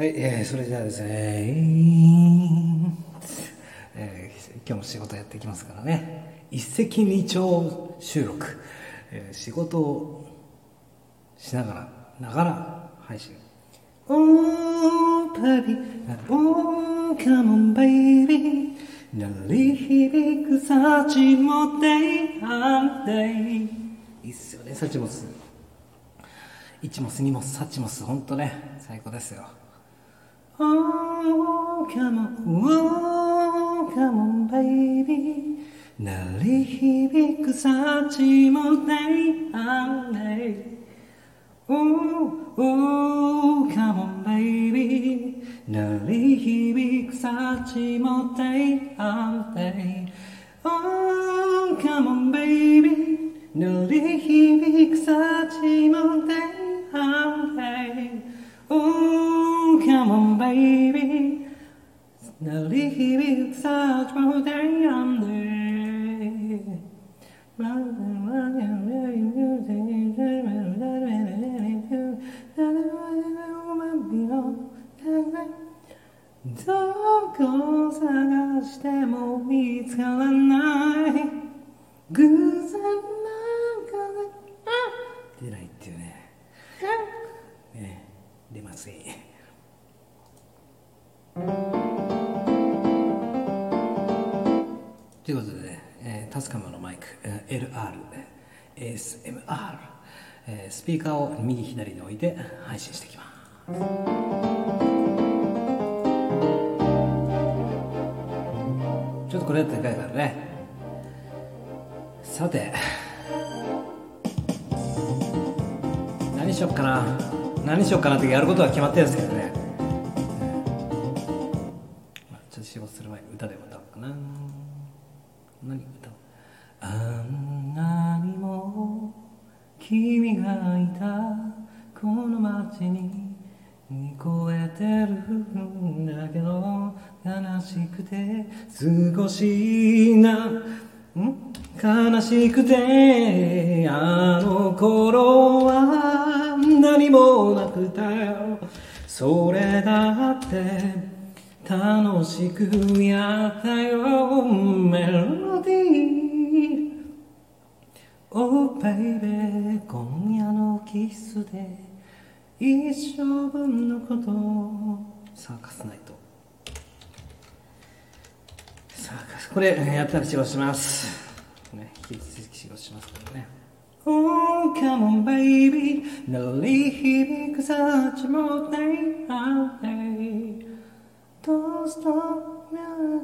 はい、えー、それじゃあですね、えー、今日も仕事やっていきますからね、一石二鳥収録、えー、仕事をしながら、ながら配信。Oh, baby, oh, come on, baby. 鳴り響くサチモデイハンデイいいっすよね、サチモス。1モス、2モス、サチモス、ほんとね、最高ですよ。Oh, come on, oh, come on, baby. 鳴り響くサチモデイハンデイ Oh, oh, come on, baby. 鳴り響く幸も day and day. Oh, come on, baby. 鳴り響く幸も day and day. Oh, come on, baby. 鳴り響く幸も day and day. どこ探しても見つからない偶然スカマのマイク、LR、ASMR、スピーカーを右左に置いて配信していきます。ちょっとこれやってでかいからね。さて。何しよっかな。何しよっかなってやることは決まってるんですけどね、少しな悲しくてあの頃は何もなくたよ。それだって楽しくやったよ。メロディー。Oh baby 今夜のキスで一生分のことを。サーカスナイさあこれやったら仕事しますね引き続き仕事しますからね Oh, come on, baby. 鳴り響くサチも day and day. Don't stop me.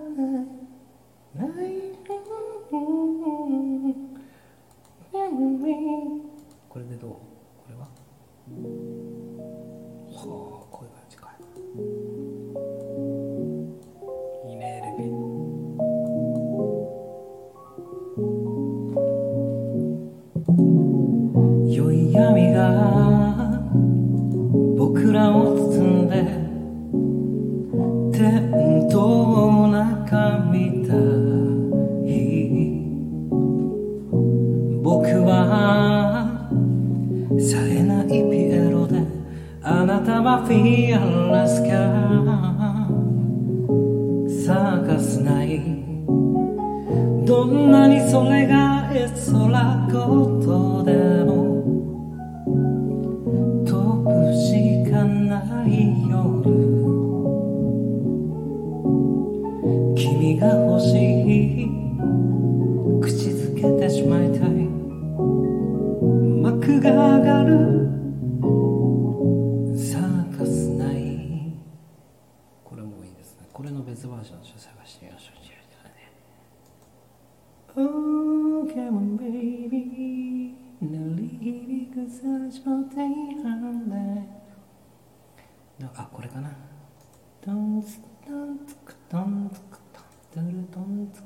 あなたはフィアラスカ。サーカスない。どんなにそれがえそらこと。れの別バージョンちょっと探してみましょう Oh, come on, baby. 鳴り響くサチモテイハンデあ、これかな。トンツトンツクトンツクトントゥルトンツ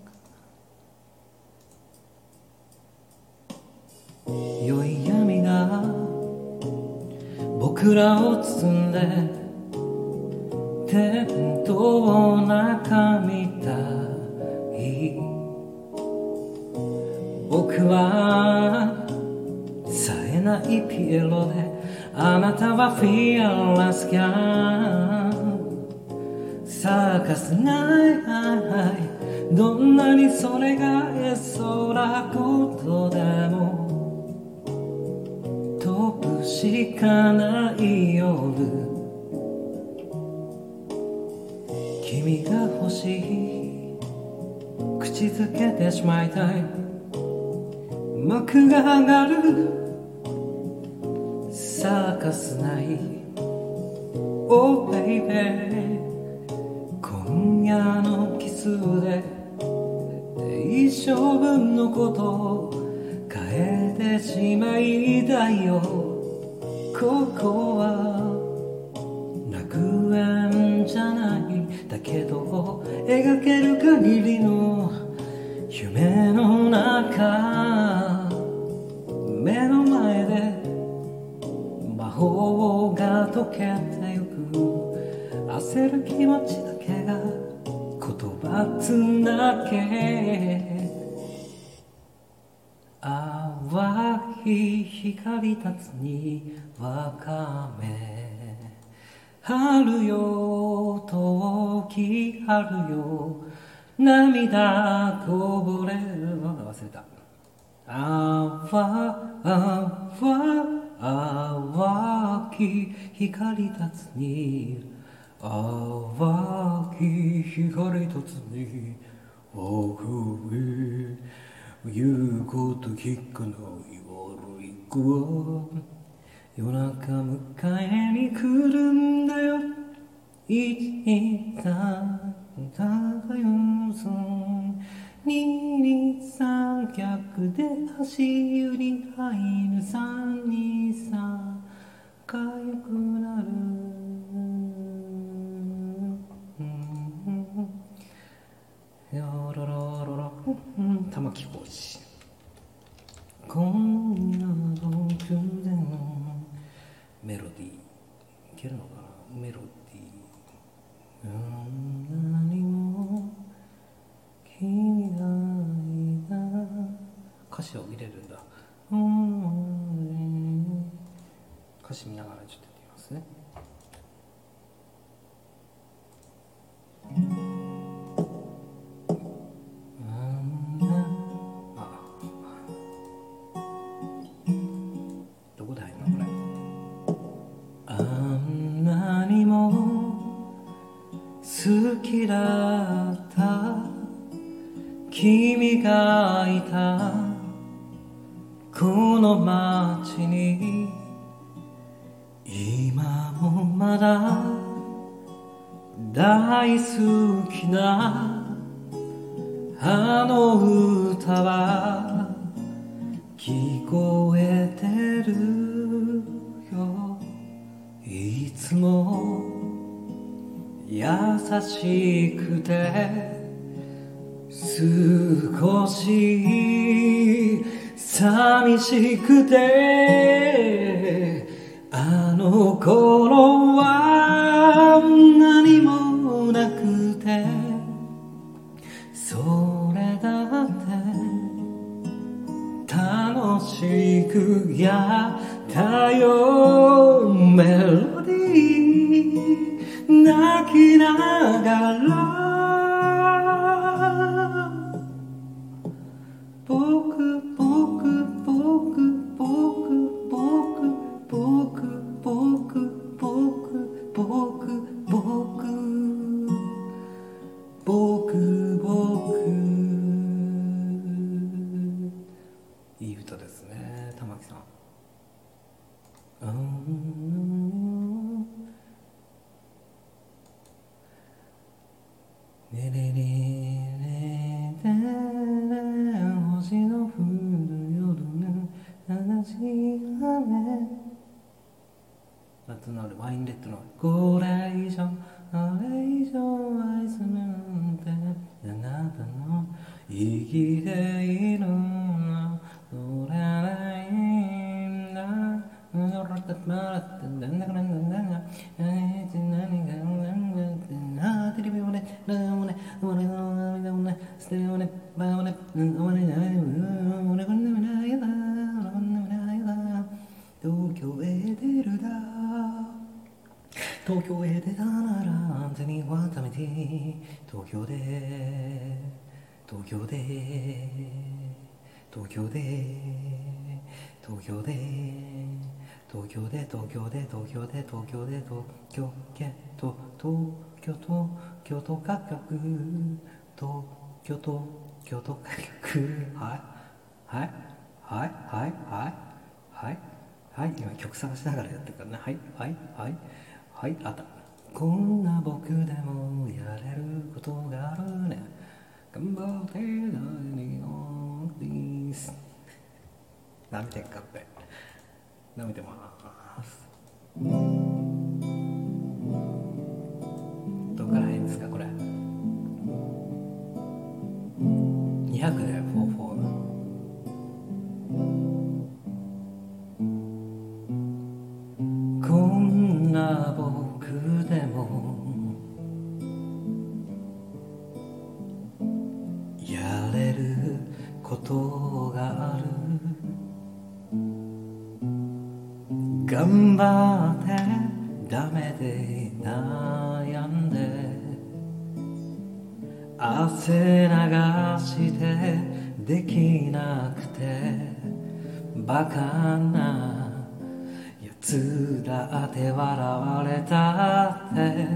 ク良い闇が僕らを包んでテントを中見た日僕は冴えないピエロであなたはフィアラスキャンサーカ探すないどんなにそれがえそうなことでも。飛ぶしかない夜。君が欲しい。口づけてしまいたい。幕が上がる。探すない。Oh baby 今夜のキスで。一生分のこと。を変えてしまいたいよ。ここは。だけど描ける限りの夢の中目の前で魔法が解けてゆく焦る気持ちだけが言葉つなげ。淡い光立つにわかめ春よ遠き春よ涙こぼれる忘れた。あわあわ淡き光立つに淡き光立つに僕へ言うこと聞かない悪い子は夜中迎えに来るんだよ。一旦ただよそ二二三脚で足湯に入る。三二三かゆくなるよろろろろ玉置浩二今夜の偶然メロディーいけるのかな？メロディー。うん何も君がいた歌詞を入れるんだ。歌詞見ながらちょっとやってみますね。まだ大好きなあの歌は聞こえてるよ。いつも優しくて少し寂しくてあの頃は何もなくてそれだって楽しくやったよ。メロディー泣きながら東京へ出るだ。東京へ出たなら手にはためて。東京で東京で東京で東京で東京で東京で東京で東京で東京で東京都京都歌曲東京都京都歌曲はいはいはいはいはいはいはい今曲探しながらやってるからね。はいはいはいはいあった。こんな僕でもやれることがあるね。頑張ってないよです。舐めてんかって。舐めてます。どこから変ですかこれ。200で44こんな僕でもやれることがある。頑張ってダメで悩ん汗流してできなくてバカなやつだって笑われたって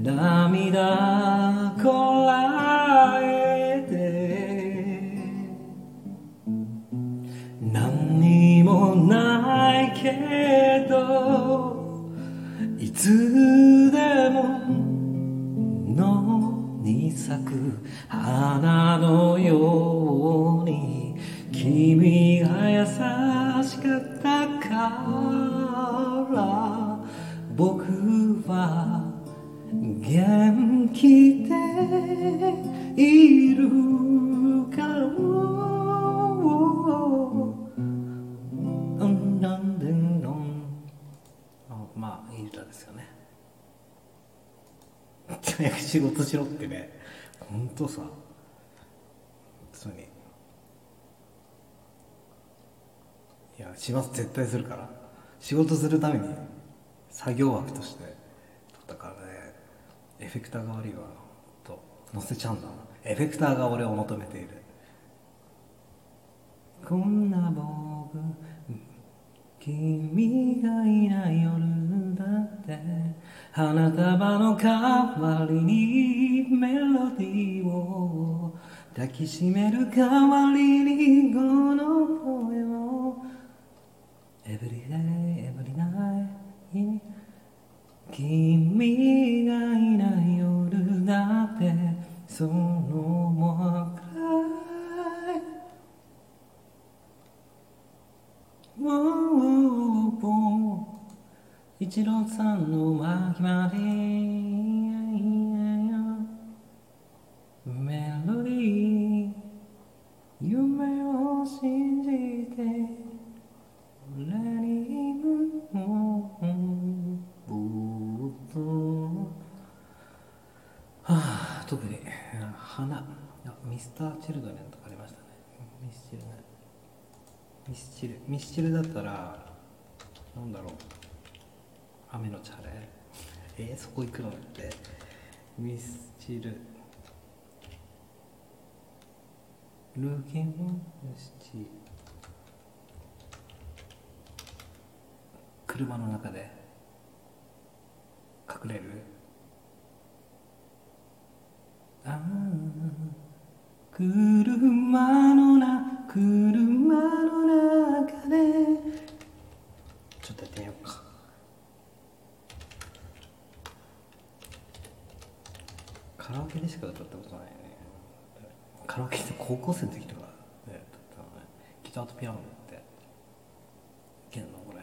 涙こらえて何にもないけどいつでも咲く花のように君が優しかったから僕は元気でいる早く仕事しろってね。ほんとさ。普通に。いやします。絶対するから。仕事するために作業枠として撮ったからね。エフェクターが悪いわ。と載せちゃうんだエフェクターが俺を求めている。こんな僕君がいない夜。だって花束の代わりにメロディーを抱きしめる代わりにこの声を一郎さんの巻までメロディー夢を信じて俺にもっとはあ特に花あミスター・チルドレンとかありましたねミスチルねミスチルミスチルだったらなんだろう雨のチャレ。えー、そこ行くのって。ミスチル。ルーキンミスチ車の中で。隠れる。ああ車のな車の中でちょっとやってみようかカラオケでしか歌ったことないね。カラオケって高校生の時とかで歌ったのね。ギターとピアノって。いけんのこれ。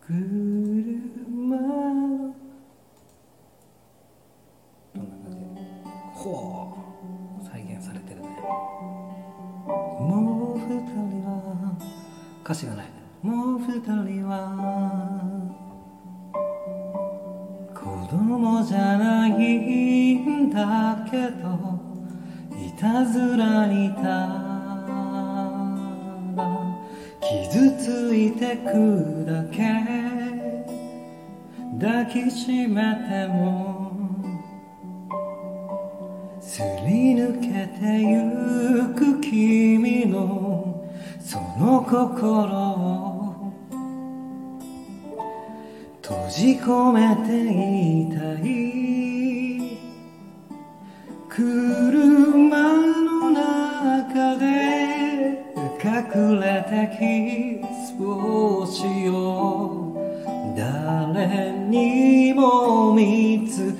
車供じゃないんだけどいたずらにただ傷ついてくだけ。抱きしめてもすり抜けてゆく君のその心をじ込めていたい車の中で隠れてキスをしよう。誰にも見つ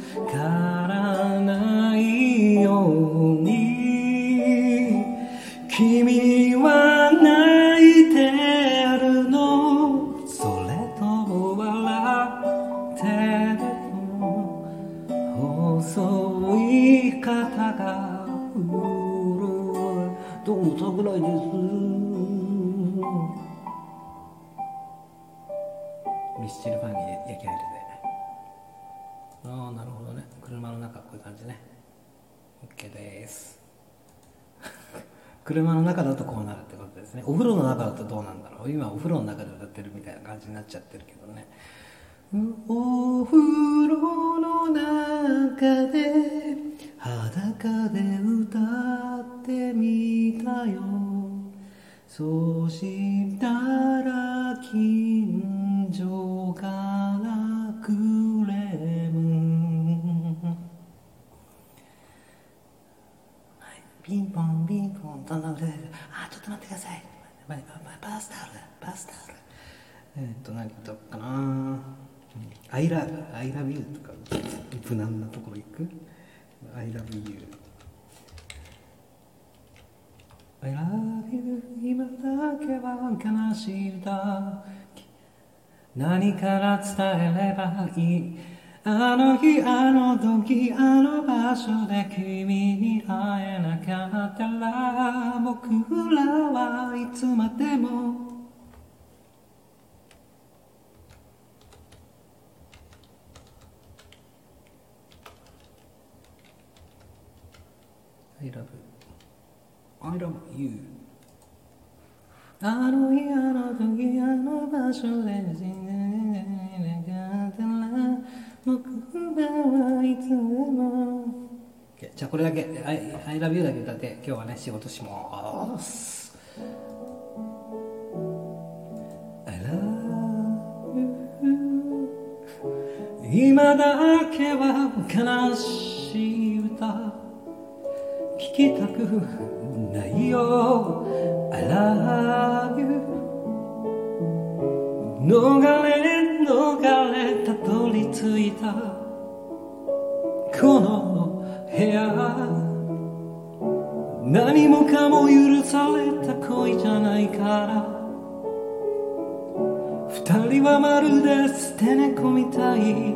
スチルファンに焼き入れて。ああなるほどね。車の中こういう感じね。OK です。車の中だとこうなるってことですね。お風呂の中だとどうなんだろう。今お風呂の中で歌ってるみたいな感じになっちゃってるけどね。お風呂の中で裸で歌ってみたよ。そうしたら近所かピンポンピンポンとなるあちょっと待ってください。ババスタオルバスタオルえっと何言っかな「I love, I love you」とか無難なところ行く「I love you」I love you 今だけは悲しい歌何から伝えればいい？あの日あの時あの場所で君に会えなかったら僕らはいつまでも「I love I love you」あの日あの時あの場所で死これだけ「I, I love you」だけ歌って今日はね仕事します I love you 今だけは悲しい歌。聞きたくないよ。I love you 逃れ逃れたどり着いた。何もかも許された恋じゃないから。二人はまるで捨て猫みたい。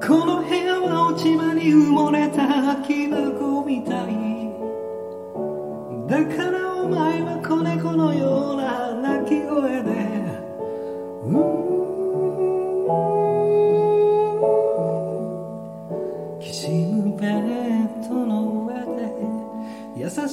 この部屋は落ち葉に埋もれた空き箱みたい。だからお前は子猫のような鳴き声で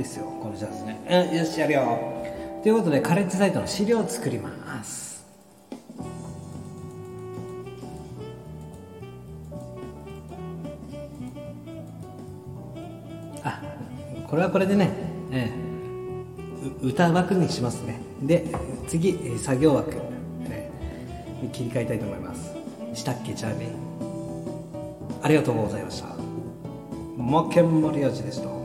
いっすよこのジャズね。うんよしやるよ。ということでカレッジサイトの資料を作ります。あこれはこれでね、ええ、う歌枠にしますね。で次作業枠、えー切り替えたいと思います。したっけチャーリー。ありがとうございました。マッケンマリアージでした